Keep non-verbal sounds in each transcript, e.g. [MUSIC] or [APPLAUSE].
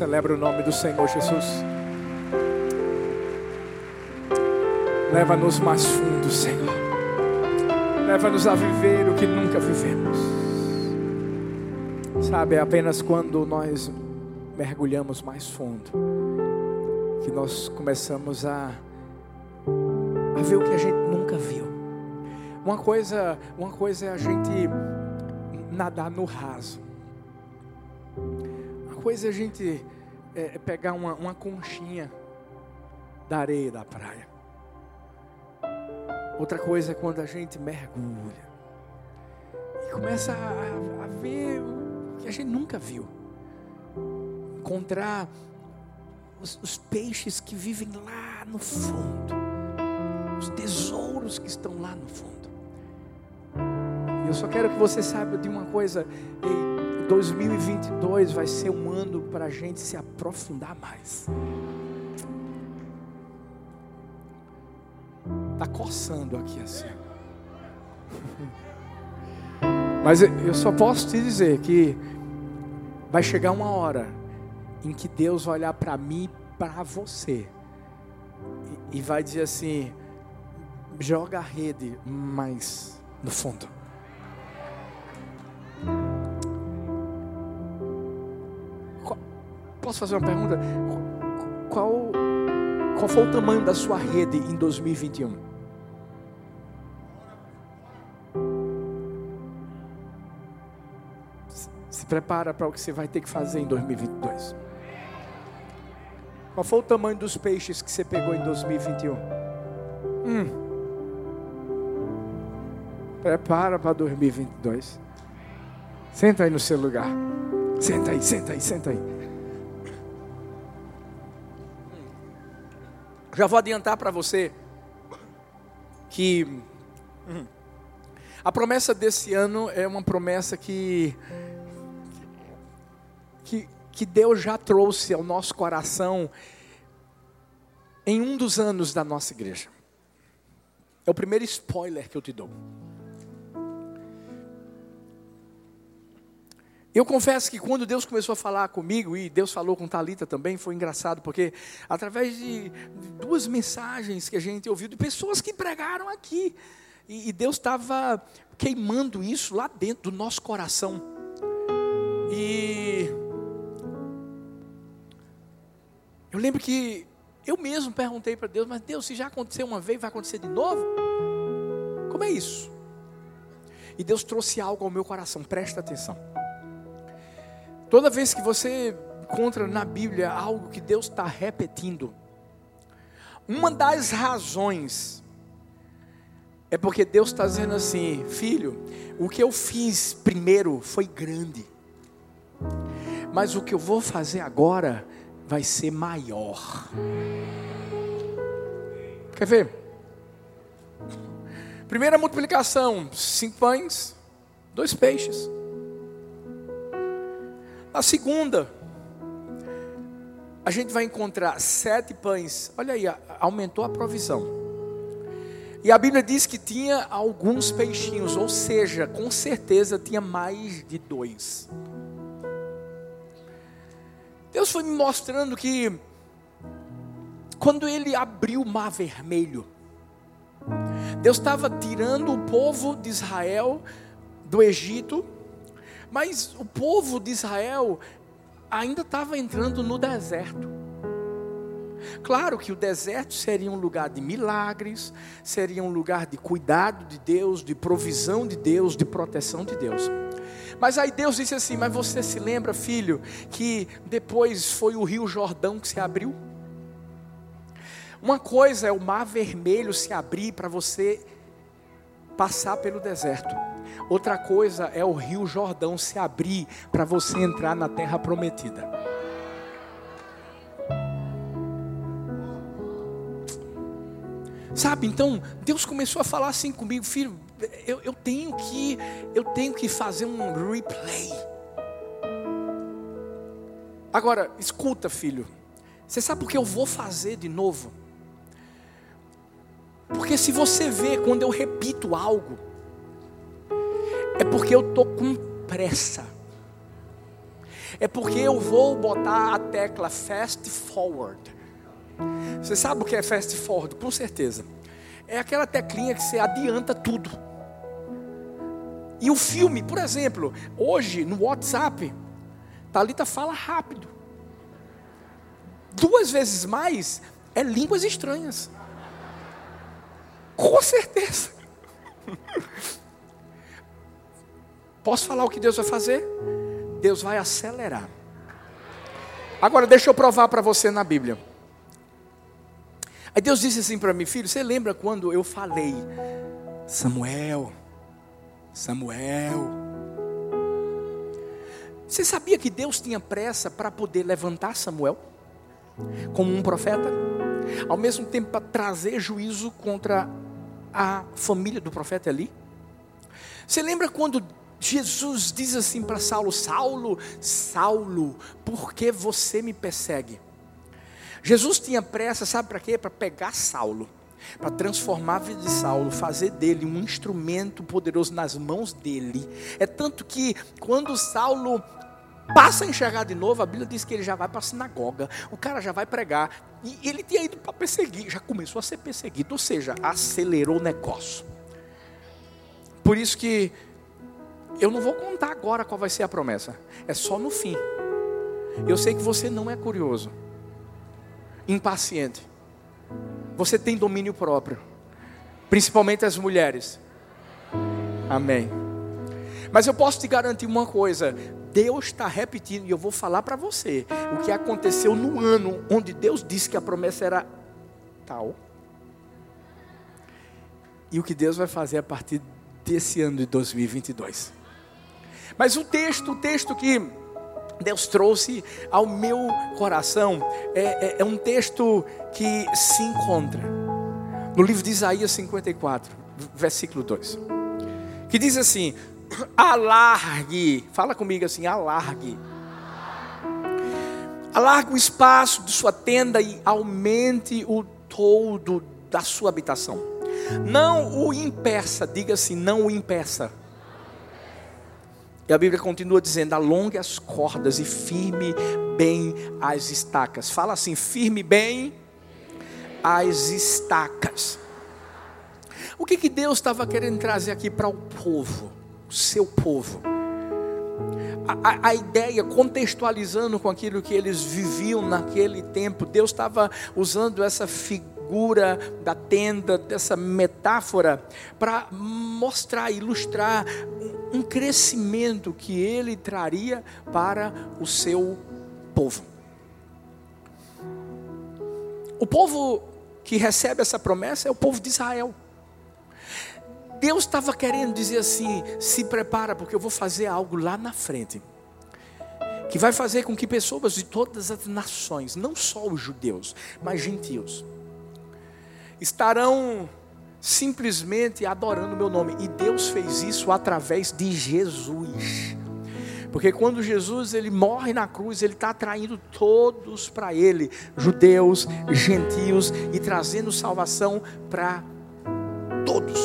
Celebra o nome do Senhor Jesus. Leva-nos mais fundo, Senhor. Leva-nos a viver o que nunca vivemos. Sabe, é apenas quando nós mergulhamos mais fundo que nós começamos a, a ver o que a gente nunca viu. Uma coisa, uma coisa é a gente nadar no raso. Coisa é a gente é, pegar uma, uma conchinha da areia da praia. Outra coisa é quando a gente mergulha e começa a, a ver o que a gente nunca viu. Encontrar os, os peixes que vivem lá no fundo, os tesouros que estão lá no fundo. Eu só quero que você saiba de uma coisa: 2022 vai ser um ano para a gente se aprofundar mais. Está coçando aqui assim. [LAUGHS] Mas eu só posso te dizer que vai chegar uma hora em que Deus vai olhar para mim e para você e, vai dizer assim: joga a rede mais no fundo. Posso fazer uma pergunta? Qual, qual foi o tamanho da sua rede em 2021? Se prepara para o que você vai ter que fazer em 2022. Qual foi o tamanho dos peixes que você pegou em 2021? Hum. Prepara para 2022. Senta aí no seu lugar. Senta aí, senta aí, senta aí. Já vou adiantar para você que hum, a promessa desse ano é uma promessa que que que Deus já trouxe ao nosso coração em um dos anos da nossa igreja. É o primeiro spoiler que eu te dou. Eu confesso que quando Deus começou a falar comigo, e Deus falou com Talita também, foi engraçado, porque através de duas mensagens que a gente ouviu, de pessoas que pregaram aqui, e, e Deus estava queimando isso lá dentro do nosso coração. E eu lembro que eu mesmo perguntei para Deus, mas Deus, se já aconteceu uma vez, vai acontecer de novo? Como é isso? E Deus trouxe algo ao meu coração, presta atenção. Toda vez que você encontra na Bíblia algo que Deus está repetindo, uma das razões é porque Deus está dizendo assim: filho, o que eu fiz primeiro foi grande, mas o que eu vou fazer agora vai ser maior. Quer ver? Primeira multiplicação: cinco pães, dois peixes. A segunda, a gente vai encontrar sete pães. Olha aí, aumentou a provisão. E a Bíblia diz que tinha alguns peixinhos, ou seja, com certeza tinha mais de dois. Deus foi me mostrando que quando ele abriu o mar vermelho, Deus estava tirando o povo de Israel do Egito, mas o povo de Israel ainda estava entrando no deserto. Claro que o deserto seria um lugar de milagres, seria um lugar de cuidado de Deus, de provisão de Deus, de proteção de Deus. Mas aí Deus disse assim: Mas você se lembra, filho, que depois foi o rio Jordão que se abriu? Uma coisa é o mar vermelho se abrir para você passar pelo deserto. Outra coisa é o rio Jordão se abrir para você entrar na terra prometida. Sabe, então Deus começou a falar assim comigo, filho, eu, eu, tenho que eu tenho que fazer um replay. Agora, escuta, filho. Você sabe por que eu vou fazer de novo? Porque se você vê quando eu repito algo, é porque eu estou com pressa. é porque eu vou botar a tecla fast forward. Você sabe o que é fast forward? Com certeza. É aquela teclinha que você adianta tudo. E o filme, por exemplo, hoje no WhatsApp, Talita fala rápido. Duas vezes mais é línguas estranhas. Com certeza. [LAUGHS] Posso falar o que Deus vai fazer? Deus vai acelerar. Agora deixa eu provar para você na Bíblia. Aí Deus disse assim para mim, filho, você lembra quando eu falei, Samuel, Samuel. Você sabia que Deus tinha pressa para poder levantar Samuel como um profeta? Ao mesmo tempo para trazer juízo contra a família do profeta ali? Você lembra quando Jesus diz assim para Saulo: Saulo, Saulo, por que você me persegue? Jesus tinha pressa, sabe para quê? Para pegar Saulo para transformar a vida de Saulo, fazer dele um instrumento poderoso nas mãos dele. É tanto que quando Saulo passa a enxergar de novo, a Bíblia diz que ele já vai para a sinagoga, o cara já vai pregar, e ele tinha ido para perseguir, já começou a ser perseguido, ou seja, acelerou o negócio. Por isso que eu não vou contar agora qual vai ser a promessa, é só no fim. Eu sei que você não é curioso, impaciente. Você tem domínio próprio, principalmente as mulheres. Amém. Mas eu posso te garantir uma coisa: Deus está repetindo, e eu vou falar para você o que aconteceu no ano onde Deus disse que a promessa era tal, e o que Deus vai fazer a partir desse ano de 2022. Mas o texto, o texto que Deus trouxe ao meu coração. É, é, é, um texto que se encontra no livro de Isaías 54, versículo 2, que diz assim: alargue, fala comigo assim, alargue. Alargue o espaço de sua tenda e aumente o todo da sua habitação. Não o impeça, diga assim, não o impeça. E a Bíblia continua dizendo: alongue as cordas e firme bem as estacas. Fala assim: firme bem as estacas. O que, que Deus estava querendo trazer aqui para o povo, o seu povo? A, a, a, ideia, contextualizando com aquilo que eles viviam naquele tempo, Deus estava usando essa figura da tenda, dessa metáfora, para mostrar, ilustrar um crescimento que ele traria para o seu povo. O povo que recebe essa promessa é o povo de Israel. Deus estava querendo dizer assim: se prepara, porque eu vou fazer algo lá na frente, que vai fazer com que pessoas de todas as nações, não só os judeus, mas gentios, estarão simplesmente adorando o meu nome. E Deus fez isso através de Jesus. Porque quando Jesus ele morre na cruz, ele está atraindo todos para ele, judeus, gentios, e trazendo salvação para todos.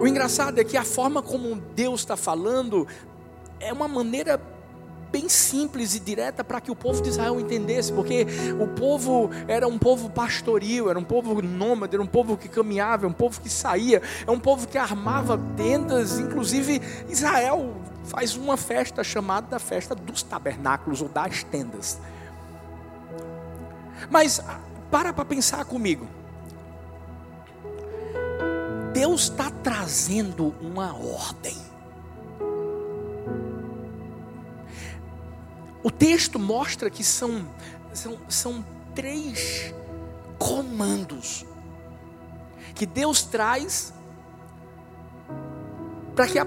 O engraçado é que a forma como Deus está falando é uma maneira bem simples e direta para que o povo de Israel entendesse, porque o povo era um povo pastoril, era um povo nômade, era um povo que caminhava, um povo que saía, é um povo que armava tendas, inclusive Israel faz uma festa chamada festa dos tabernáculos ou das tendas. Mas para para pensar comigo. Deus está trazendo uma ordem. O texto mostra que são, são, são três comandos que Deus traz para que a,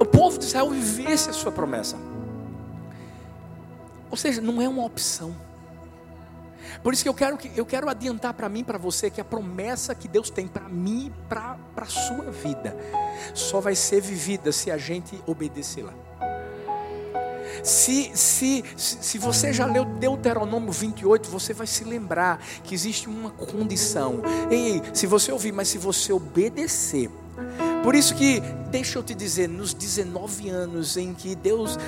o povo de Israel vivesse a sua promessa. Ou seja, não é uma opção. Por isso que eu quero, que, eu quero adiantar para mim, para você, que a promessa que Deus tem para mim e para a sua vida só vai ser vivida se a gente obedecê-la. Se, se, se você já leu Deuteronômio 28, você vai se lembrar que existe uma condição. Ei, se você ouvir, mas se você obedecer, Por isso que, deixa eu te dizer, nos 19 anos em que Deus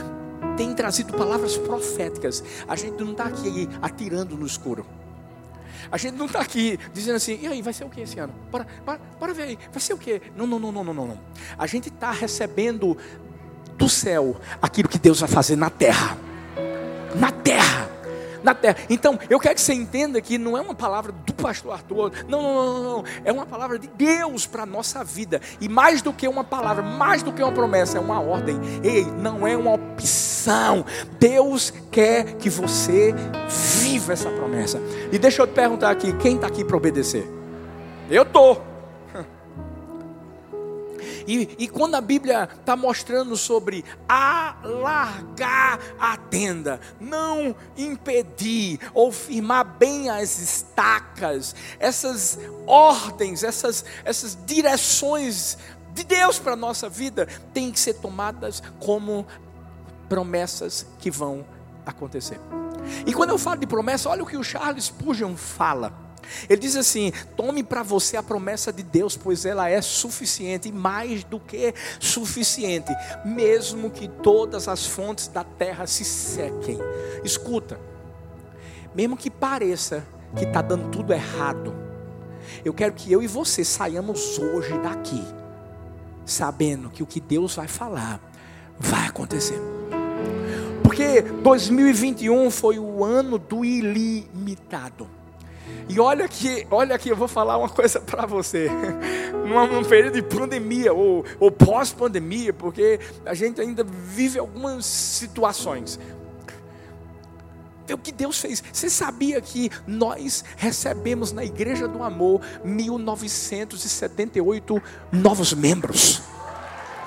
tem trazido palavras proféticas, a gente não está aqui atirando no escuro. A gente não está aqui dizendo assim, e aí, vai ser o que esse ano? Bora, bora, bora ver aí, vai ser o que? Não, não, não, não, não, não. A gente está recebendo do céu aquilo que Deus vai fazer na terra. Na terra na terra. Então, eu quero que você entenda que não é uma palavra do pastor Arthur, não, não, não, não, é uma palavra de Deus para a nossa vida. E mais do que uma palavra, mais do que uma promessa, é uma ordem. Ei, não é uma opção. Deus quer que você viva essa promessa. E deixa eu te perguntar aqui: quem está aqui para obedecer? Eu estou. E, e quando a Bíblia está mostrando sobre alargar a tenda, não impedir ou firmar bem as estacas, essas ordens, essas, essas direções de Deus para a nossa vida, têm que ser tomadas como promessas que vão acontecer. E quando eu falo de promessa, olha o que o Charles Spurgeon fala. Ele diz assim: tome para você a promessa de Deus, pois ela é suficiente e mais do que suficiente, mesmo que todas as fontes da terra se sequem. Escuta, mesmo que pareça que está dando tudo errado, eu quero que eu e você saiamos hoje daqui, sabendo que o que Deus vai falar vai acontecer. Porque 2021 foi o ano do ilimitado. E olha que, olha aqui, eu vou falar uma [LAUGHS] coisa para você. Num período de pandemia ou, ou pós-pandemia, porque a gente ainda vive algumas situações. Vê o que Deus fez. Você sabia que nós recebemos na Igreja do Amor 1978 novos membros?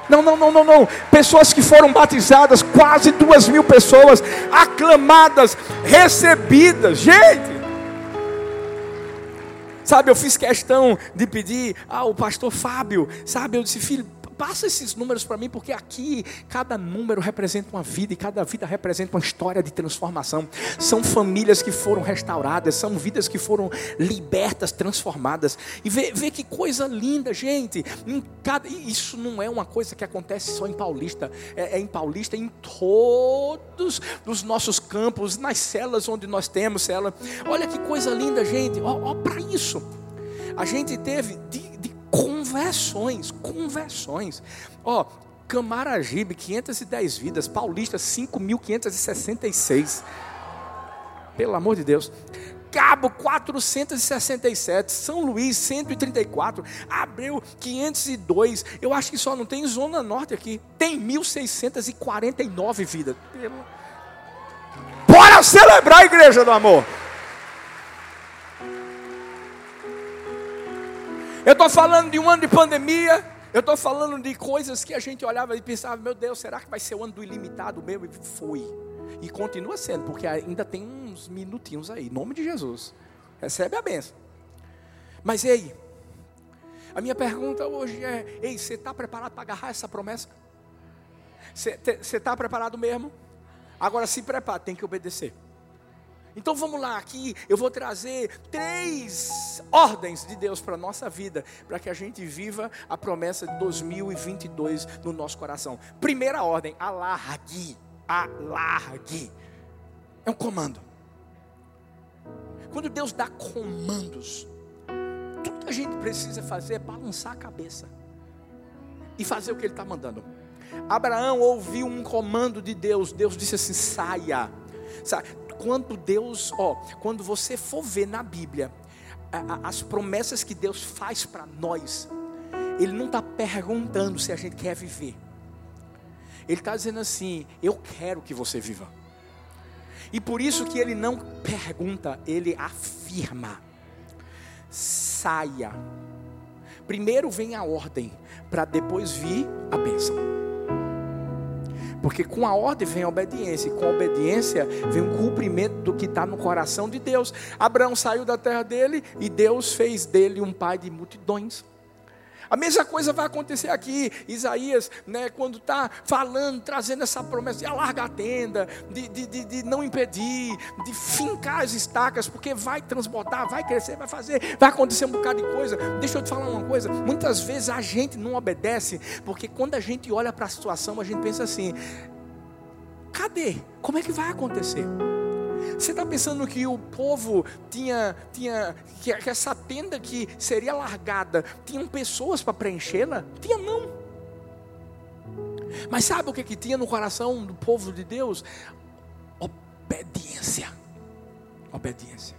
Não, não, não, não, não. Pessoas que foram batizadas, quase duas mil pessoas, aclamadas, recebidas. Gente, Sabe, eu fiz questão de pedir ao pastor Fábio, sabe, eu disse, filho, passa esses números para mim, porque aqui cada número representa uma vida e cada vida representa uma história de transformação. São famílias que foram restauradas, são vidas que foram libertas, transformadas. E vê, vê que coisa linda, gente. Cada, isso não é uma coisa que acontece só em Paulista, é, é em Paulista, em todos os nossos campos, nas celas onde nós temos cela. Olha que coisa linda, gente. Ó, ó para isso. A gente teve conversões, conversões. Ó, oh, Camaragibe, 510 vidas, Paulista, 5.566. Pelo amor de Deus. Cabo 467, São Luís 134, Abreu 502. Eu acho que só não tem Zona Norte aqui. Tem 1649 vidas. Bora celebrar a igreja do amor. Eu estou falando de um ano de pandemia. Eu estou falando de coisas que a gente olhava e pensava, meu Deus, será que vai ser o ano do ilimitado mesmo? E foi. E continua sendo, porque ainda tem uns minutinhos aí. Em nome de Jesus. Recebe a benção. Mas ei, a minha pergunta hoje é: ei, você está preparado para agarrar essa promessa? Você está preparado mesmo? Agora se prepara, tem que obedecer. Então vamos lá, aqui eu vou trazer três ordens de Deus para a nossa vida, para que a gente viva a promessa de 2022 no nosso coração. Primeira ordem, alargue, alargue. É um comando. Quando Deus dá comandos, tudo que a gente precisa fazer é balançar a cabeça e fazer o que Ele está mandando. Abraão ouviu um comando de Deus, Deus disse assim: saia. saia quando Deus, ó, quando você for ver na Bíblia as promessas que Deus faz para nós, Ele não está perguntando se a gente quer viver. Ele está dizendo assim: Eu quero que você viva. E por isso que Ele não pergunta, Ele afirma: Saia. Primeiro vem a ordem, para depois vir a bênção. Porque com a ordem vem a obediência, e com a obediência vem o cumprimento do que está no coração de Deus. Abraão saiu da terra dele e Deus fez dele um pai de multidões. A mesma coisa vai acontecer aqui. Isaías, né, quando está falando, trazendo essa promessa de alargar a tenda, de, de, de, de, não impedir, de fincar as estacas, porque vai transbordar, vai crescer, vai fazer, vai acontecer um bocado de coisa. Deixa eu te falar uma coisa: muitas vezes a gente não obedece, porque quando a gente olha para a situação, a gente pensa assim: cadê? Como é que vai acontecer? Você está pensando que o povo tinha, tinha que, essa tenda que seria largada, tinham pessoas para preenchê-la? Tinha não. Mas sabe o que, que tinha no coração do povo de Deus? Obediência. Obediência.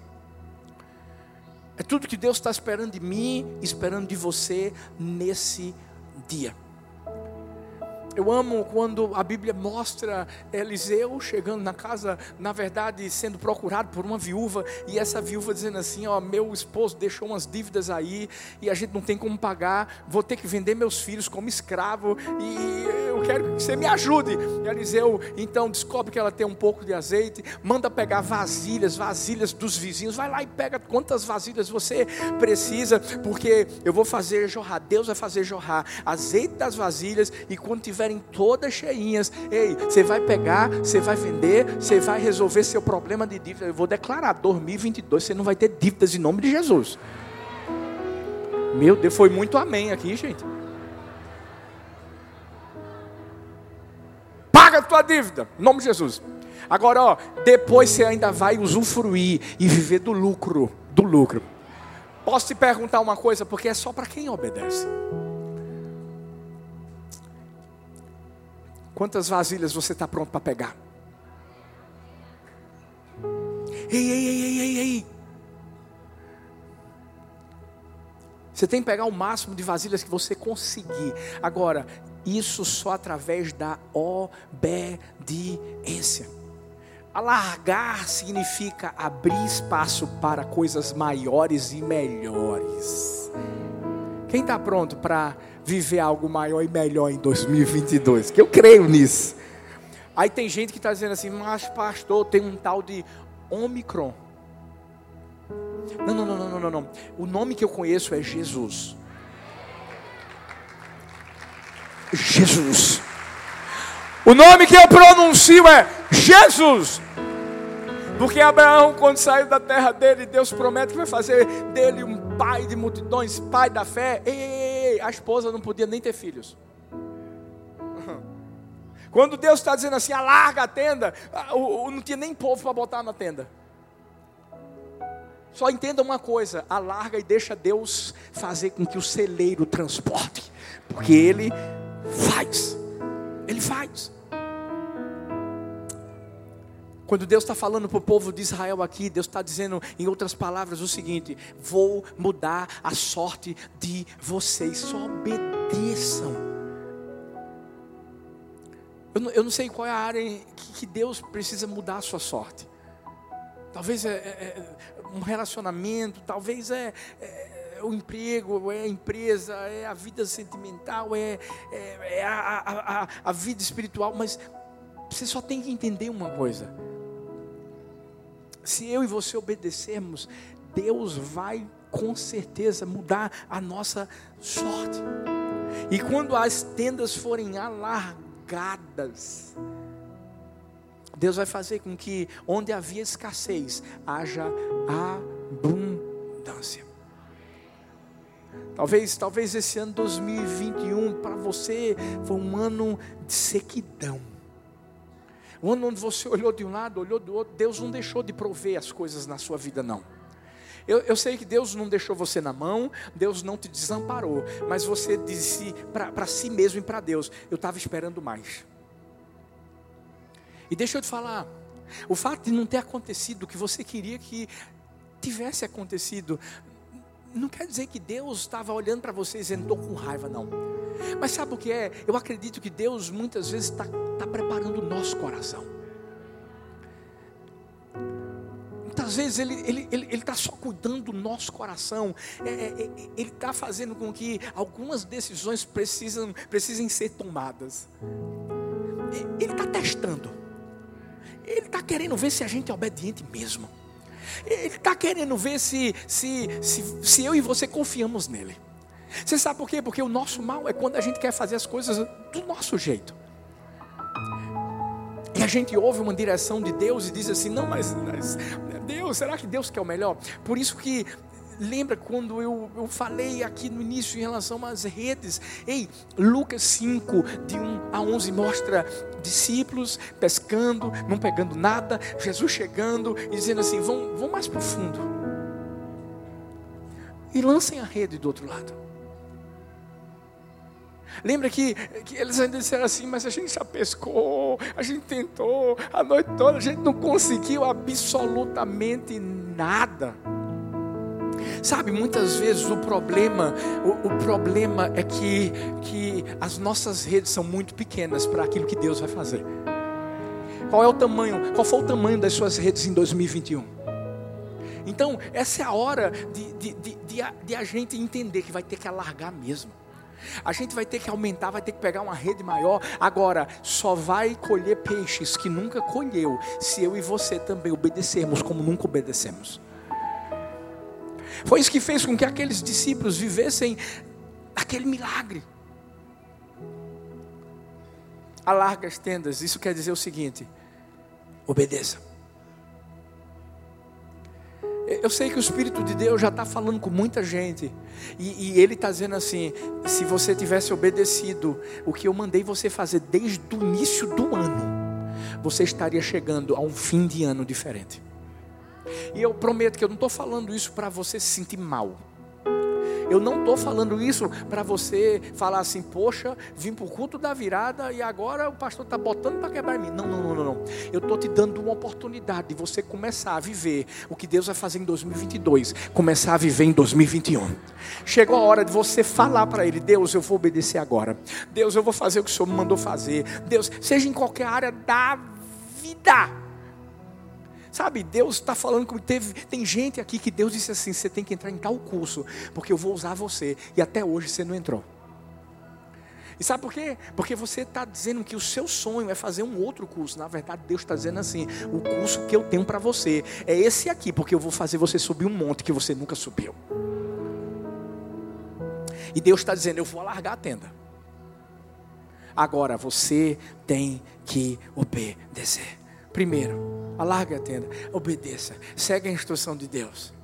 É tudo que Deus está esperando de mim, esperando de você nesse dia. Eu amo quando a Bíblia mostra Eliseu chegando na casa, na verdade, sendo procurado por uma viúva, e essa viúva dizendo assim: Ó, meu esposo deixou umas dívidas aí, e a gente não tem como pagar, vou ter que vender meus filhos como escravo, e eu quero que você me ajude. E Eliseu então descobre que ela tem um pouco de azeite, manda pegar vasilhas, vasilhas dos vizinhos, vai lá e pega quantas vasilhas você precisa, porque eu vou fazer jorrar, Deus vai fazer jorrar azeite das vasilhas, e quando tiver estiverem todas cheinhas, ei, você vai pegar, você vai vender, você vai resolver seu problema de dívida. Eu vou declarar: 2022 você não vai ter dívidas em nome de Jesus. Meu Deus, foi muito amém aqui, gente. Paga a tua dívida, em nome de Jesus. Agora, ó, depois você ainda vai usufruir e viver do lucro, do lucro. Posso te perguntar uma coisa, porque é só para quem obedece. Quantas vasilhas você está pronto para pegar? Ei, ei, ei, ei, ei, ei. Você tem que pegar o máximo de vasilhas que você conseguir. Agora, isso só através da obediência. Alargar significa abrir espaço para coisas maiores e melhores. Quem está pronto para viver algo maior e melhor em 2022. Que eu creio nisso. Aí tem gente que está dizendo assim, mas pastor, tem um tal de Omicron. Não, não, não, não, não, não. O nome que eu conheço é Jesus. Jesus. O nome que eu pronuncio é Jesus. Porque Abraão, quando saiu da terra dele, Deus promete que vai fazer dele um pai de multidões, pai da fé. Ei, a esposa não podia nem ter filhos. [LAUGHS] Quando Deus está dizendo assim, alarga a tenda, não tinha nem povo para botar na tenda. Só entenda uma coisa: alarga e deixa Deus fazer com que o celeiro transporte, porque Ele faz, Ele faz. Quando Deus está falando para o povo de Israel aqui, Deus está dizendo, em outras palavras, o seguinte: vou mudar a sorte de vocês, só obedeçam. Eu não, eu não sei qual é a área que, que, Deus precisa mudar a sua sorte. Talvez é, é, é um relacionamento, talvez é, é, o emprego, é a empresa, é a vida sentimental, é, é, é a, a, a, a vida espiritual, mas você só tem que entender uma coisa se eu e você obedecermos, Deus vai com certeza mudar a nossa sorte. E quando as tendas forem alargadas, Deus vai fazer com que onde havia escassez haja abundância. Talvez, talvez esse ano 2021 para você foi um ano de sequidão o ano onde você olhou de um lado, olhou do outro, Deus não deixou de prover as coisas na sua vida, não. Eu, eu sei que Deus não deixou você na mão, Deus não te desamparou, mas você disse para si mesmo e para Deus: Eu estava esperando mais. E deixa eu te falar, o fato de não ter acontecido o que você queria que tivesse acontecido, não quer dizer que Deus estava olhando para você dizendo, estou com raiva, não. Mas sabe o que é? Eu acredito que Deus muitas vezes está tá preparando o nosso coração. Muitas vezes Ele está ele, ele, ele tá só cuidando do nosso coração. É, é, é ele está fazendo com que algumas decisões precisam, precisem ser tomadas. Ele está testando. Ele está querendo ver se a gente é obediente mesmo. Ele está querendo ver se, se, se, se eu e você confiamos nele. Você sabe por quê? Porque o nosso mal é quando a gente quer fazer as coisas do nosso jeito. E a gente ouve uma direção de Deus e diz assim: não, mas, mas Deus, será que Deus quer o melhor? Por isso que lembra quando eu, eu falei aqui no início em relação às redes? Ei, Lucas 5, de 1 a 11, mostra discípulos pescando, não pegando nada, Jesus chegando e dizendo assim: vão, vão mais profundo. E lancem a rede do outro lado. Lembra que, que, eles ainda disseram assim, mas a gente já pescou, a gente tentou a noite toda, a gente não conseguiu absolutamente nada. Sabe, muitas vezes o problema, o, o problema é que, que as nossas redes são muito pequenas para aquilo que Deus vai fazer. Qual é o tamanho? Qual foi o tamanho das suas redes em 2021? Então, essa é a hora de, de, de, de, a, de a gente entender que vai ter que alargar mesmo. A gente vai ter que aumentar, vai ter que pegar uma rede maior. Agora, só vai colher peixes que nunca colheu se eu e você também obedecermos como nunca obedecemos. Foi isso que fez com que aqueles discípulos vivessem aquele milagre. Alarga as tendas, isso quer dizer o seguinte: obedeça. Eu sei que o Espírito de Deus já está falando com muita gente. E, e Ele está dizendo assim: se você tivesse obedecido o que eu mandei você fazer desde o início do ano, você estaria chegando a um fim de ano diferente. E eu prometo que eu não estou falando isso para você se sentir mal. Eu não estou falando isso para você falar assim, poxa, vim para o culto da virada e agora o pastor está botando para quebrar mim. Não, não, não, não. Eu estou te dando uma oportunidade de você começar a viver o que Deus vai fazer em 2022, começar a viver em 2021. Chegou a hora de você falar para Ele: Deus, eu vou obedecer agora. Deus, eu vou fazer o que o Senhor me mandou fazer. Deus, seja em qualquer área da vida. Sabe, Deus está falando comigo. Teve, tem gente aqui que Deus disse assim: você tem que entrar em tal curso, porque eu vou usar você. E até hoje você não entrou. E sabe por quê? Porque você está dizendo que o seu sonho é fazer um outro curso. Na verdade, Deus está dizendo assim: o curso que eu tenho para você é esse aqui, porque eu vou fazer você subir um monte que você nunca subiu. E Deus está dizendo: eu vou alargar a tenda. Agora você tem que obedecer. Primeiro, alarga a tenda, obedeça, segue a instrução de Deus.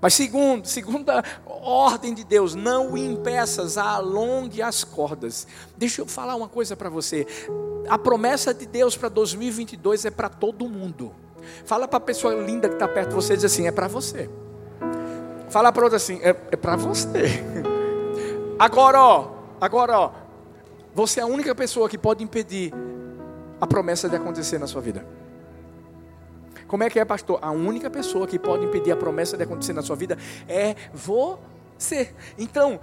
Mas segundo, segunda ordem de Deus, não o impeças, alongue as cordas. Deixa eu falar uma coisa para você. A promessa de Deus para 2022 é para todo mundo. Fala para a pessoa linda que está perto de você e diz assim: é para você. Fala para outra assim: é, é para você. [LAUGHS] Agora, ó, agora, ó, você é a única pessoa que pode impedir a promessa de acontecer na sua vida. Como é que é, pastor? A única pessoa que pode impedir a promessa de acontecer na sua vida é você. Então,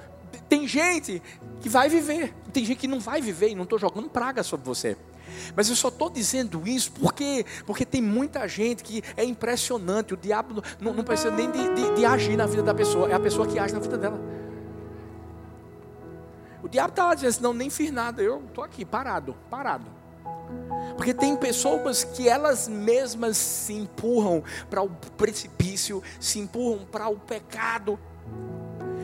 tem gente que vai viver, tem gente que não vai viver, e não estou jogando praga sobre você. Mas eu só estou dizendo isso porque, porque tem muita gente que é impressionante. O diabo não, não precisa nem de, de, de, agir na vida da pessoa, é a pessoa que age na vida dela. O diabo está lá dizendo assim: não, nem fiz nada, eu estou aqui, parado, parado. Porque tem pessoas que elas mesmas se empurram para o precipício, se empurram para o pecado.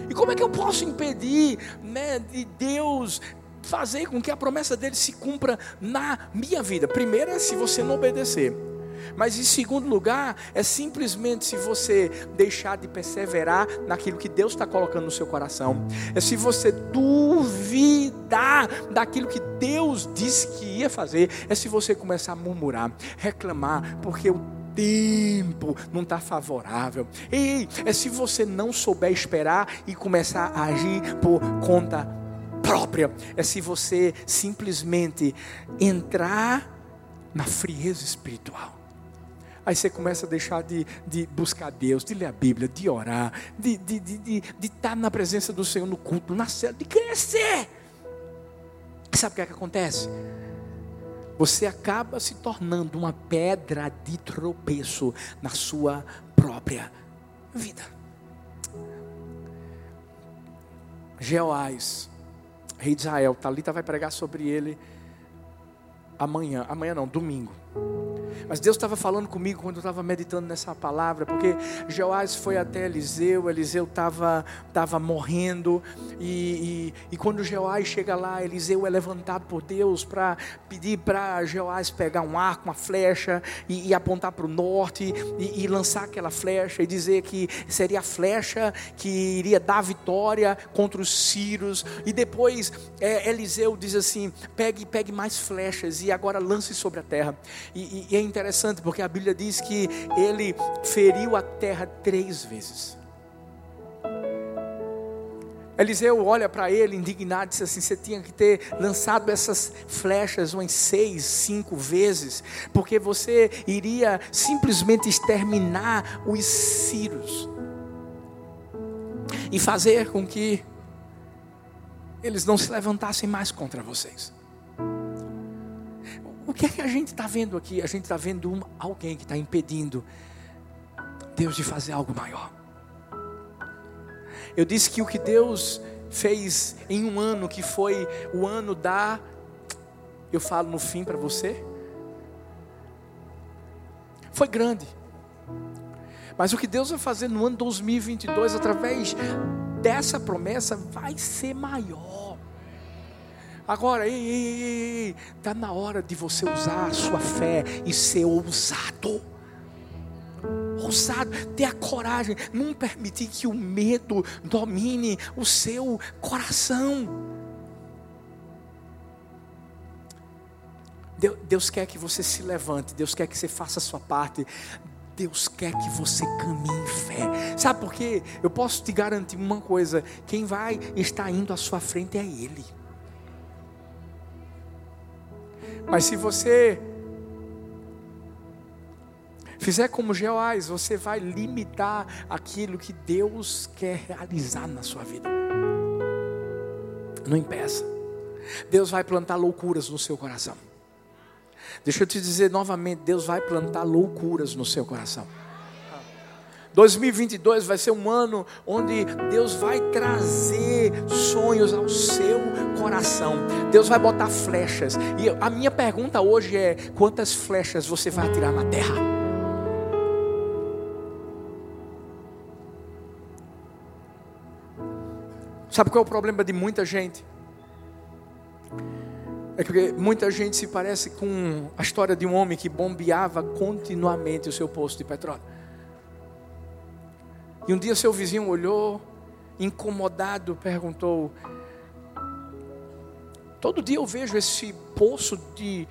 E como é que eu posso impedir né, de Deus fazer com que a promessa dele se cumpra na minha vida? Primeiro é se você não obedecer. Mas em segundo lugar, é simplesmente se você deixar de perseverar naquilo que Deus está colocando no seu coração. É se você duvidar daquilo que Deus disse que ia fazer. É se você começar a murmurar, reclamar, porque o tempo não está favorável. Ei, é se você não souber esperar e começar a agir por conta própria. É se você simplesmente entrar na frieza espiritual. Aí você começa a deixar de, de buscar Deus, de ler a Bíblia, de orar, de estar de, de, de, de estar na presença do Senhor no culto, na cela, de crescer. Sabe o que, é que acontece? Você acaba se tornando uma pedra de tropeço na sua própria vida. Jeoás, rei de Israel, Talita vai pregar sobre ele amanhã, amanhã não, domingo. Mas Deus estava falando comigo quando eu estava meditando nessa palavra, porque Joás foi até Eliseu, Eliseu estava tava morrendo, e, e, e quando Joás chega lá, Eliseu é levantado por Deus para pedir para Joás pegar um arco, uma flecha, e, e apontar para o norte, e, e lançar aquela flecha, e dizer que seria a flecha que iria dar vitória contra os sírios, e depois é, Eliseu diz assim: pegue, pegue mais flechas, e agora lance sobre a terra. e, e é interessante porque a Bíblia diz que ele feriu a terra três vezes. Eliseu olha para ele indignado e diz assim: Você tinha que ter lançado essas flechas umas seis, cinco vezes, porque você iria simplesmente exterminar os sírios e fazer com que eles não se levantassem mais contra vocês. O que é que a gente está vendo aqui? A gente está vendo um, alguém que está impedindo Deus de fazer algo maior. Eu disse que o que Deus fez em um ano, que foi o ano da. Eu falo no fim para você. Foi grande. Mas o que Deus vai fazer no ano 2022 através dessa promessa vai ser maior. Agora, ei, ei, está na hora de você usar a sua fé e ser ousado. Ousado, ter a coragem, não permitir que o medo domine o seu coração. Deus quer que você se levante, Deus quer que você faça a sua parte, Deus quer que você caminhe em fé. Sabe por quê? Eu posso te garantir uma coisa: quem vai estar indo à sua frente é Ele. Mas se você fizer como Jeoás, você vai limitar aquilo que Deus quer realizar na sua vida. Não impeça. Deus vai plantar loucuras no seu coração. Deixa eu te dizer novamente: Deus vai plantar loucuras no seu coração. 2022 vai ser um ano onde Deus vai trazer sonhos ao seu coração. Deus vai botar flechas. E a minha pergunta hoje é: quantas flechas você vai atirar na terra? Sabe qual é o problema de muita gente? É porque muita gente se parece com a história de um homem que bombeava continuamente o seu poço de petróleo. E um dia seu vizinho olhou, incomodado, perguntou: Todo dia eu vejo esse poço de,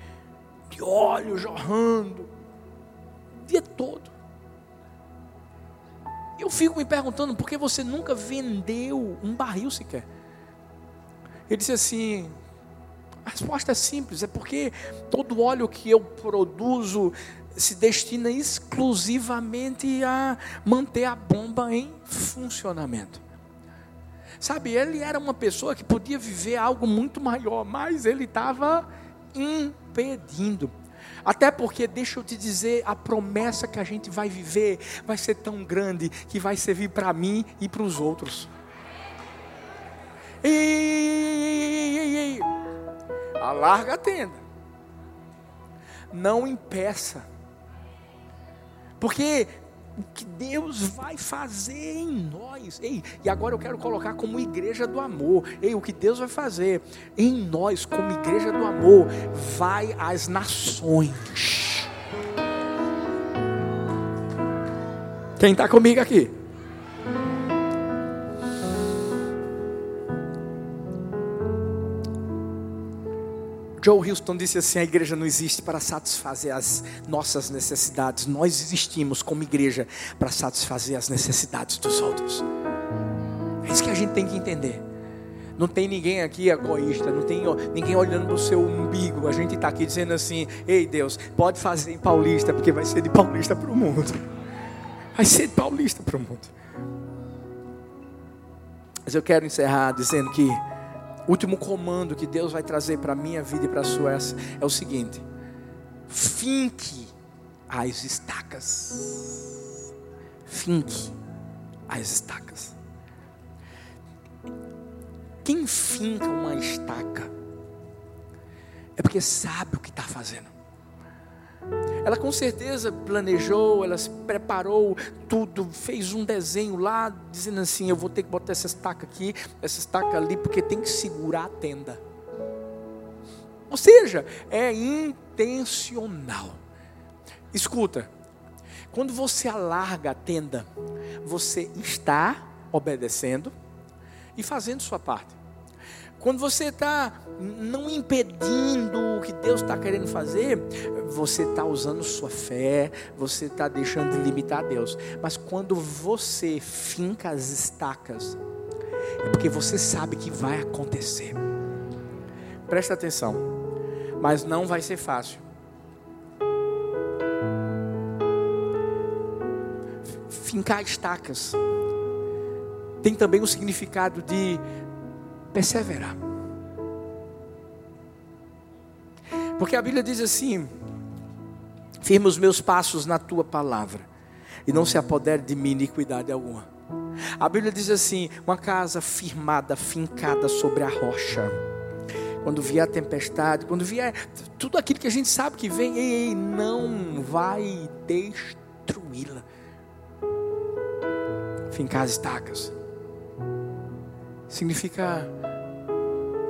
de óleo jorrando, o dia todo. Eu fico me perguntando por que você nunca vendeu um barril sequer. Ele disse assim: a resposta é simples, é porque todo óleo que eu produzo se destina exclusivamente a manter a bomba em funcionamento. Sabe, ele era uma pessoa que podia viver algo muito maior, mas ele estava impedindo. Até porque, deixa eu te dizer, a promessa que a gente vai viver vai ser tão grande que vai servir para mim e para os outros. Ei, alarga a tenda. Não impeça porque o que Deus vai fazer em nós. Ei, e agora eu quero colocar como igreja do amor. Ei, o que Deus vai fazer em nós, como igreja do amor, vai às nações. Quem está comigo aqui? Joe Houston disse assim: a igreja não existe para satisfazer as nossas necessidades, nós existimos como igreja para satisfazer as necessidades dos outros. É isso que a gente tem que entender. Não tem ninguém aqui egoísta, não tem ninguém olhando para o seu umbigo. A gente está aqui dizendo assim: Ei Deus, pode fazer em Paulista, porque vai ser de Paulista para o mundo. Vai ser de Paulista para o mundo. Mas eu quero encerrar dizendo que último comando que Deus vai trazer para a minha vida e para a sua é o seguinte: finque as estacas. Finque as estacas. Quem finca uma estaca é porque sabe o que está fazendo. Ela com certeza planejou, ela se preparou tudo, fez um desenho lá, dizendo assim: eu vou ter que botar essa estaca aqui, essa estaca ali, porque tem que segurar a tenda. Ou seja, é intencional. Escuta, quando você alarga a tenda, você está obedecendo e fazendo sua parte. Quando você está não impedindo o que Deus está querendo fazer, você está usando sua fé, você está deixando de limitar Deus. Mas quando você finca as estacas, é porque você sabe que vai acontecer. Presta atenção, mas não vai ser fácil. Fincar estacas tem também o significado de perseverar. Porque a Bíblia diz assim: firma os meus passos na tua palavra, e não se apodere de mim iniquidade alguma. A Bíblia diz assim: uma casa firmada, fincada sobre a rocha. Quando vier a tempestade, quando vier tudo aquilo que a gente sabe que vem, ei, ei, não vai destruí-la. Fincar as estacas significa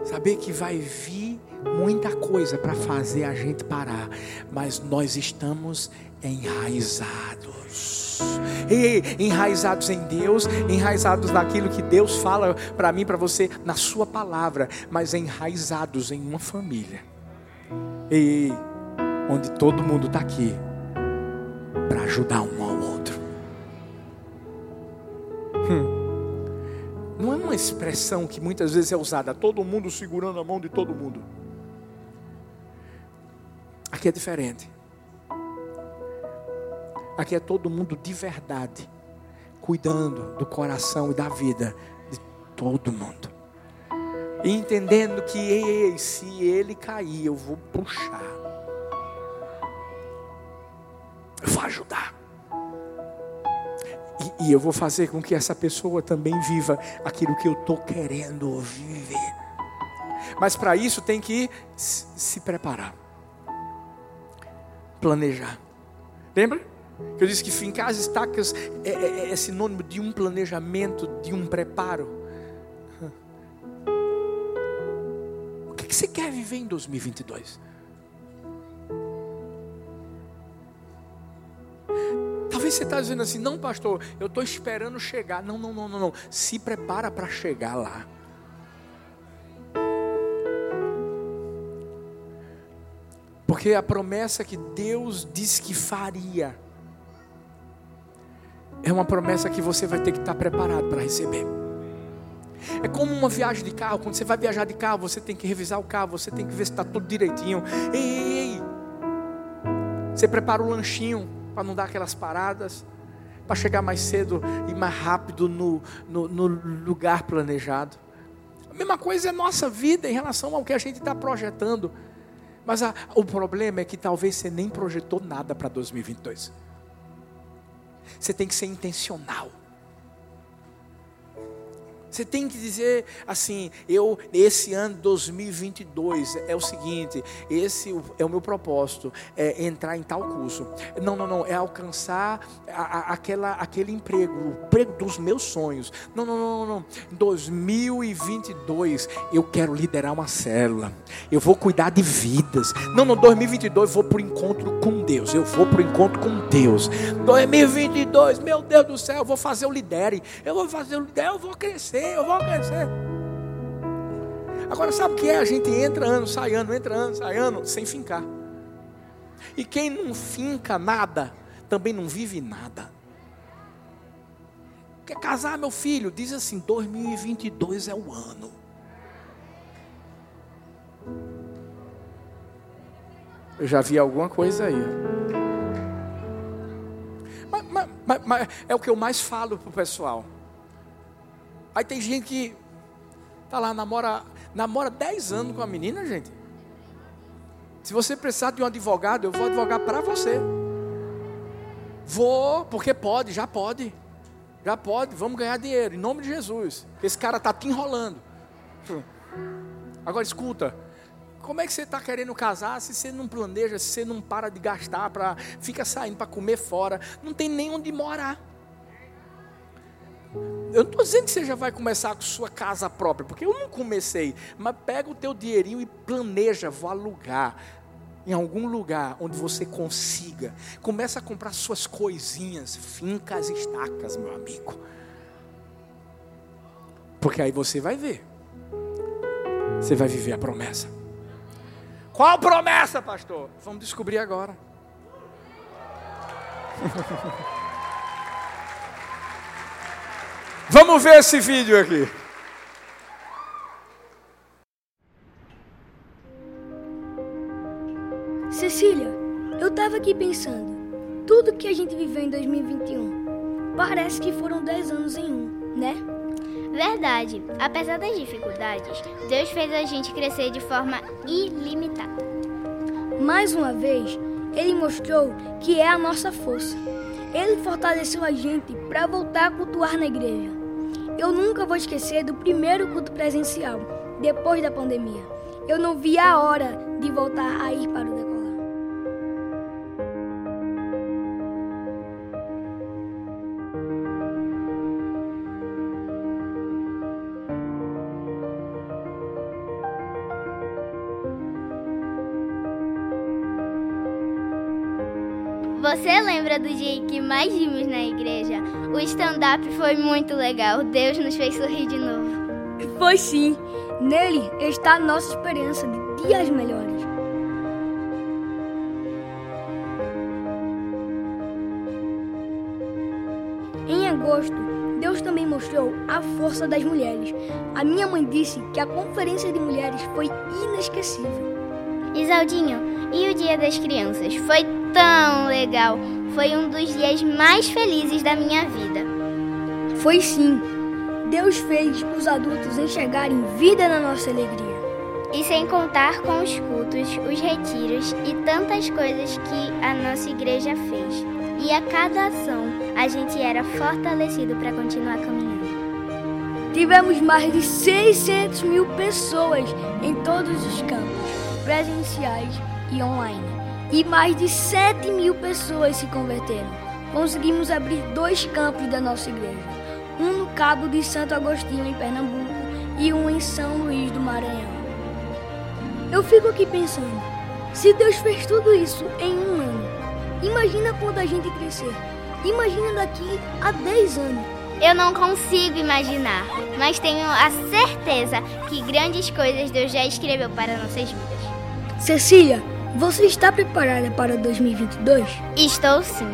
saber que vai vir muita coisa para fazer a gente parar, mas nós estamos enraizados. E, enraizados em Deus, enraizados naquilo que Deus fala para mim, para você, na Sua palavra, mas enraizados em uma família. E onde todo mundo está aqui para ajudar um ao outro. Hum. Não é uma expressão que muitas vezes é usada, todo mundo segurando a mão de todo mundo. Aqui é diferente. Aqui é todo mundo de verdade, cuidando do coração e da vida de todo mundo. E entendendo que ei, se ele cair, eu vou puxar. Eu vou ajudar. E, e eu vou fazer com que essa pessoa também viva aquilo que eu estou querendo viver. Mas para isso tem que se preparar, planejar. Lembra? Que eu disse que fincar as estacas é, é, é sinônimo de um planejamento, de um preparo. O que, que você quer viver em 2022? Talvez você está dizendo assim, não, pastor, eu estou esperando chegar. Não, não, não, não, não. Se prepara para chegar lá. Porque a promessa que Deus disse que faria é uma promessa que você vai ter que estar preparado para receber. É como uma viagem de carro. Quando você vai viajar de carro, você tem que revisar o carro, você tem que ver se está tudo direitinho. Ei, ei, ei. Você prepara o lanchinho para não dar aquelas paradas, para chegar mais cedo e mais rápido no, no, no lugar planejado. A mesma coisa é nossa vida em relação ao que a gente está projetando. Mas a, o problema é que talvez você nem projetou nada para 2022. Você tem que ser intencional. Você tem que dizer assim: eu, esse ano 2022 é o seguinte, esse é o meu propósito, é entrar em tal curso. Não, não, não, é alcançar a, a, aquela, aquele emprego, o emprego dos meus sonhos. Não, não, não, não, não. 2022 eu quero liderar uma célula, eu vou cuidar de vidas. Não, não, 2022 eu vou para o encontro com Deus, eu vou para o encontro com Deus. 2022, meu Deus do céu, eu vou fazer o lidere, eu vou fazer o lidere, eu vou crescer crescer, eu vou crescer. Agora, sabe o que é? A gente entra ano, sai ano, entra ano, sai ano, sem fincar. E quem não finca nada, também não vive nada. Quer casar, meu filho? Diz assim: 2022 é o ano. Eu já vi alguma coisa aí. Mas, mas, mas, mas é o que eu mais falo para o pessoal. Aí tem gente que tá lá, namora, namora 10 anos com a menina, gente. Se você precisar de um advogado, eu vou advogar para você. Vou, porque pode, já pode. Já pode, vamos ganhar dinheiro, em nome de Jesus. Esse cara está te enrolando. Agora escuta, Como é que você está querendo casar se você não planeja, se você não para de gastar, pra, fica saindo para comer fora, não tem nem onde morar. Eu não estou dizendo que você já vai começar com sua casa própria, porque eu não comecei. Mas pega o teu dinheirinho e planeja, vou alugar em algum lugar onde você consiga. Começa a comprar suas coisinhas, fincas, estacas, meu amigo. Porque aí você vai ver. Você vai viver a promessa. Qual promessa, pastor? Vamos descobrir agora. [LAUGHS] Vamos ver esse vídeo aqui. Cecília, eu tava aqui pensando. Tudo que a gente viveu em 2021 parece que foram 10 anos em um, né? Verdade. Apesar das dificuldades, Deus fez a gente crescer de forma ilimitada. Mais uma vez, Ele mostrou que é a nossa força. Ele fortaleceu a gente para voltar a cultuar na igreja. Eu nunca vou esquecer do primeiro culto presencial, depois da pandemia. Eu não vi a hora de voltar a ir para o lembra do dia que mais vimos na igreja? O stand-up foi muito legal. Deus nos fez sorrir de novo. Foi sim. Nele está a nossa esperança de dias melhores. Em agosto, Deus também mostrou a força das mulheres. A minha mãe disse que a conferência de mulheres foi inesquecível. Isaldinho, e o Dia das Crianças? Foi tão legal. Foi um dos dias mais felizes da minha vida. Foi sim. Deus fez os adultos enxergarem vida na nossa alegria. E sem contar com os cultos, os retiros e tantas coisas que a nossa igreja fez. E a cada ação, a gente era fortalecido para continuar caminhando. Tivemos mais de 600 mil pessoas em todos os campos, presenciais e online. E mais de 7 mil pessoas se converteram. Conseguimos abrir dois campos da nossa igreja: um no Cabo de Santo Agostinho, em Pernambuco, e um em São Luís do Maranhão. Eu fico aqui pensando: se Deus fez tudo isso em um ano, imagina quando a gente crescer. Imagina daqui a 10 anos. Eu não consigo imaginar, mas tenho a certeza que grandes coisas Deus já escreveu para nossas vidas. Cecília, você está preparada para 2022? Estou sim.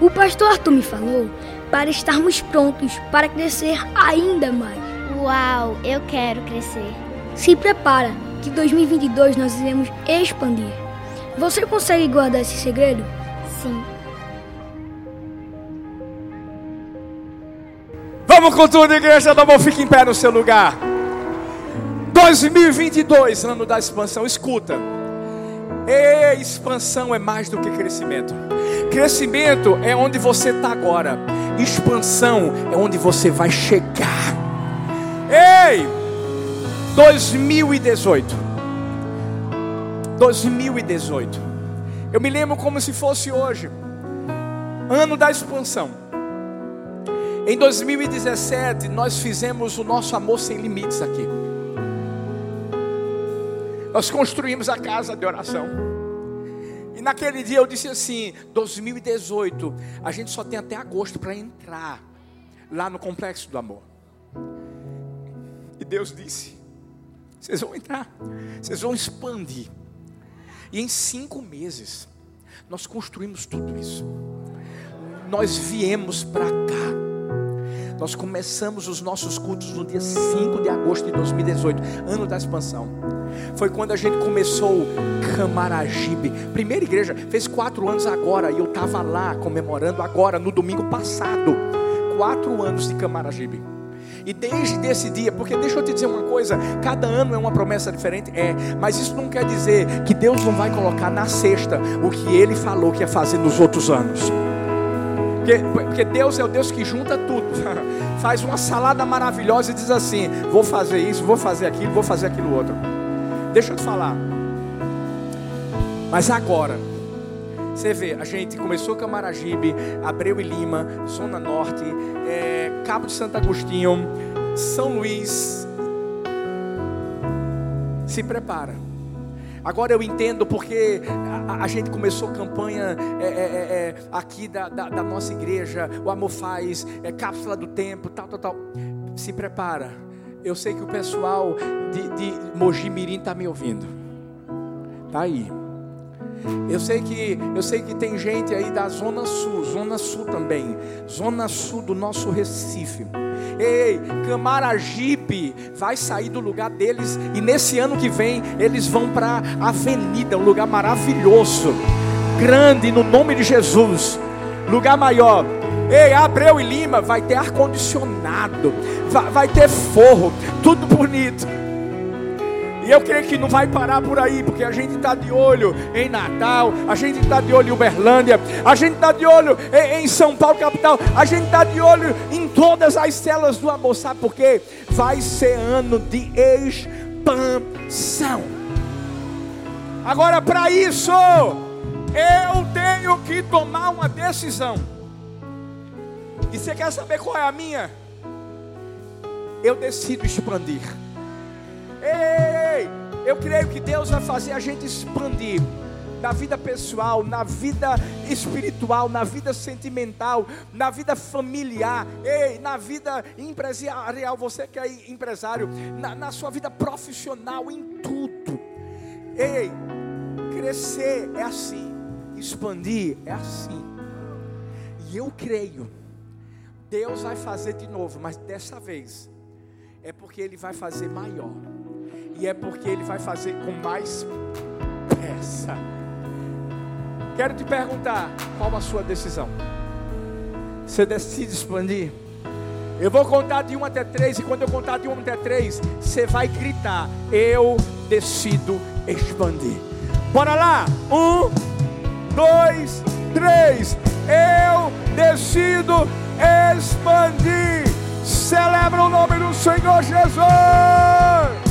O pastor Arthur me falou para estarmos prontos para crescer ainda mais. Uau, eu quero crescer. Se prepara, que 2022 nós iremos expandir. Você consegue guardar esse segredo? Sim. Vamos com tudo, igreja da mão, fique em pé no seu lugar. 2022, ano da expansão, escuta. E expansão é mais do que crescimento. Crescimento é onde você está agora. Expansão é onde você vai chegar. Ei! 2018. 2018. Eu me lembro como se fosse hoje. Ano da expansão. Em 2017, nós fizemos o nosso amor sem limites aqui. Nós construímos a casa de oração. E naquele dia eu disse assim: 2018, a gente só tem até agosto para entrar lá no complexo do amor. E Deus disse: vocês vão entrar, vocês vão expandir. E em cinco meses, nós construímos tudo isso. Nós viemos para cá. Nós começamos os nossos cultos no dia 5 de agosto de 2018, ano da expansão. Foi quando a gente começou Camaragibe, primeira igreja, fez quatro anos agora, e eu estava lá comemorando agora, no domingo passado, quatro anos de Camaragibe. E desde esse dia, porque deixa eu te dizer uma coisa, cada ano é uma promessa diferente, é, mas isso não quer dizer que Deus não vai colocar na sexta o que Ele falou que ia fazer nos outros anos. Porque, porque Deus é o Deus que junta tudo, [LAUGHS] faz uma salada maravilhosa e diz assim: vou fazer isso, vou fazer aquilo, vou fazer aquilo outro. Deixa eu te falar, Mas agora, você vê, a gente começou Camaragibe, Abreu e Lima, Zona Norte, é, Cabo de Santo Agostinho, São Luís. Se prepara. Agora eu entendo porque a, a gente começou campanha é, é, é, é, aqui da, da, da, nossa igreja, o Amor Faz, é cápsula do tempo, tal, tal, tal. Se prepara. Eu sei que o pessoal de, de Mogi Mirim está me ouvindo. Tá aí. Eu sei que eu sei que tem gente aí da zona sul, zona sul também, zona sul do nosso Recife. Ei, Camaragibe vai sair do lugar deles e nesse ano que vem eles vão para Avenida, um lugar maravilhoso, grande no nome de Jesus, lugar maior. Ei, Abreu e Lima vai ter ar condicionado, vai, vai ter forro, tudo bonito. E eu creio que não vai parar por aí, porque a gente está de olho em Natal, a gente está de olho em Uberlândia, a gente está de olho em, São Paulo, capital, a gente está de olho em todas as células do amor. Sabe por quê? Vai ser ano de expansão. Agora, para isso, eu tenho que tomar uma decisão. E você quer saber qual é a minha? Eu decido expandir. Ei, eu creio que Deus vai fazer a gente expandir na vida pessoal, na vida espiritual, na vida sentimental, na vida familiar, ei, na vida empresarial, você que é empresário, na, na sua vida profissional, em tudo. Ei, crescer é assim, expandir é assim. E eu creio, Deus vai fazer de novo, mas dessa vez é porque Ele vai fazer maior e é porque Ele vai fazer com mais pressa. Quero te perguntar: qual a sua decisão? Você decide expandir? Eu vou contar de 1 até 3, e quando eu contar de 1 até 3, você vai gritar: Eu decido expandir. Bora lá! 1, 2, 3. Eu decido expandir. Celebra o nome do Senhor Jesus.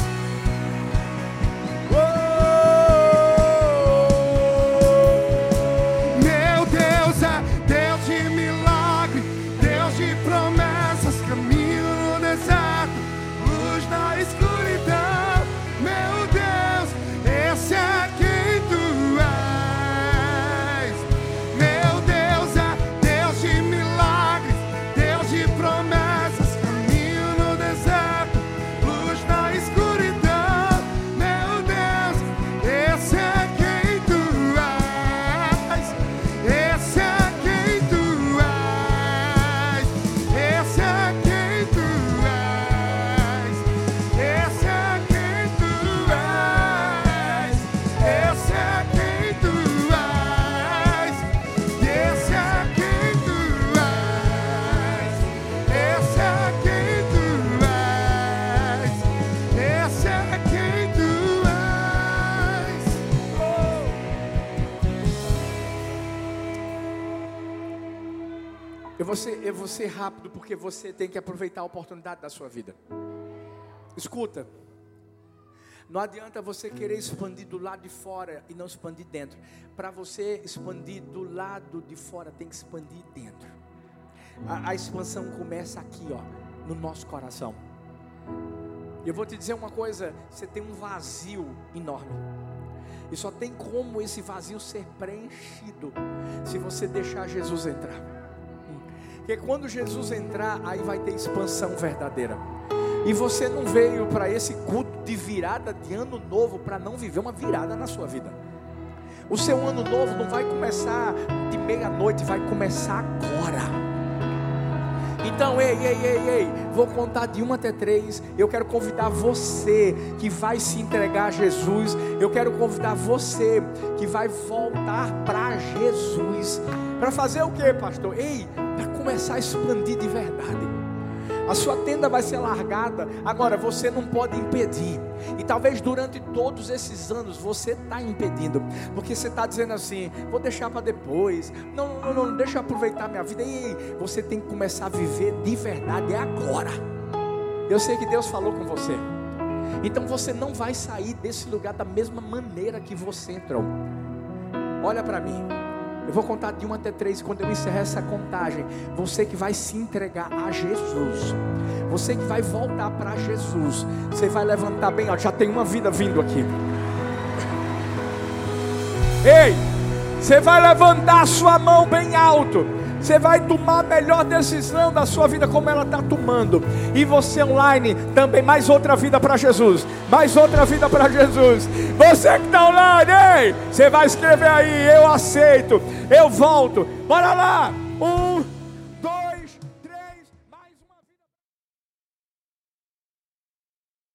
Vou ser rápido porque você tem que aproveitar a oportunidade da sua vida. Escuta. Não adianta você querer expandir do lado de fora e não expandir dentro. Para você expandir do lado de fora, tem que expandir dentro. A, a expansão começa aqui, ó, no nosso coração. Eu vou te dizer uma coisa: você tem um vazio enorme. E só tem como esse vazio ser preenchido se você deixar Jesus entrar. Porque quando Jesus entrar, aí vai ter expansão verdadeira. E você não veio para esse culto de virada de ano novo para não viver uma virada na sua vida. O seu ano novo não vai começar de meia-noite, vai começar agora. Então, ei, ei, ei, ei, vou contar de uma até três. Eu quero convidar você que vai se entregar a Jesus. Eu quero convidar você que vai voltar para Jesus. Para fazer o que, pastor? Ei, começar a expandir de verdade. A sua tenda vai ser largada. Agora você não pode impedir. E talvez durante todos esses anos você está impedindo. Porque você está dizendo assim: vou deixar para depois. Não, não, não, deixa eu aproveitar minha vida. E você tem que começar a viver de verdade agora. Eu sei que Deus falou com você. Então você não vai sair desse lugar da mesma maneira que você entrou. olha para mim. Eu vou contar de 1 até 3 e quando eu encerrar essa contagem, você que vai se entregar a Jesus, você que vai voltar para Jesus, você vai levantar bem alto. Já tem uma vida vindo aqui. Ei, você vai levantar a sua mão bem alto. Você vai tomar a melhor decisão da sua vida, como ela está tomando. E você online também, mais outra vida para Jesus. Mais outra vida para Jesus. Você que está online, ei, você vai escrever aí: Eu aceito, eu volto. Bora lá. Um.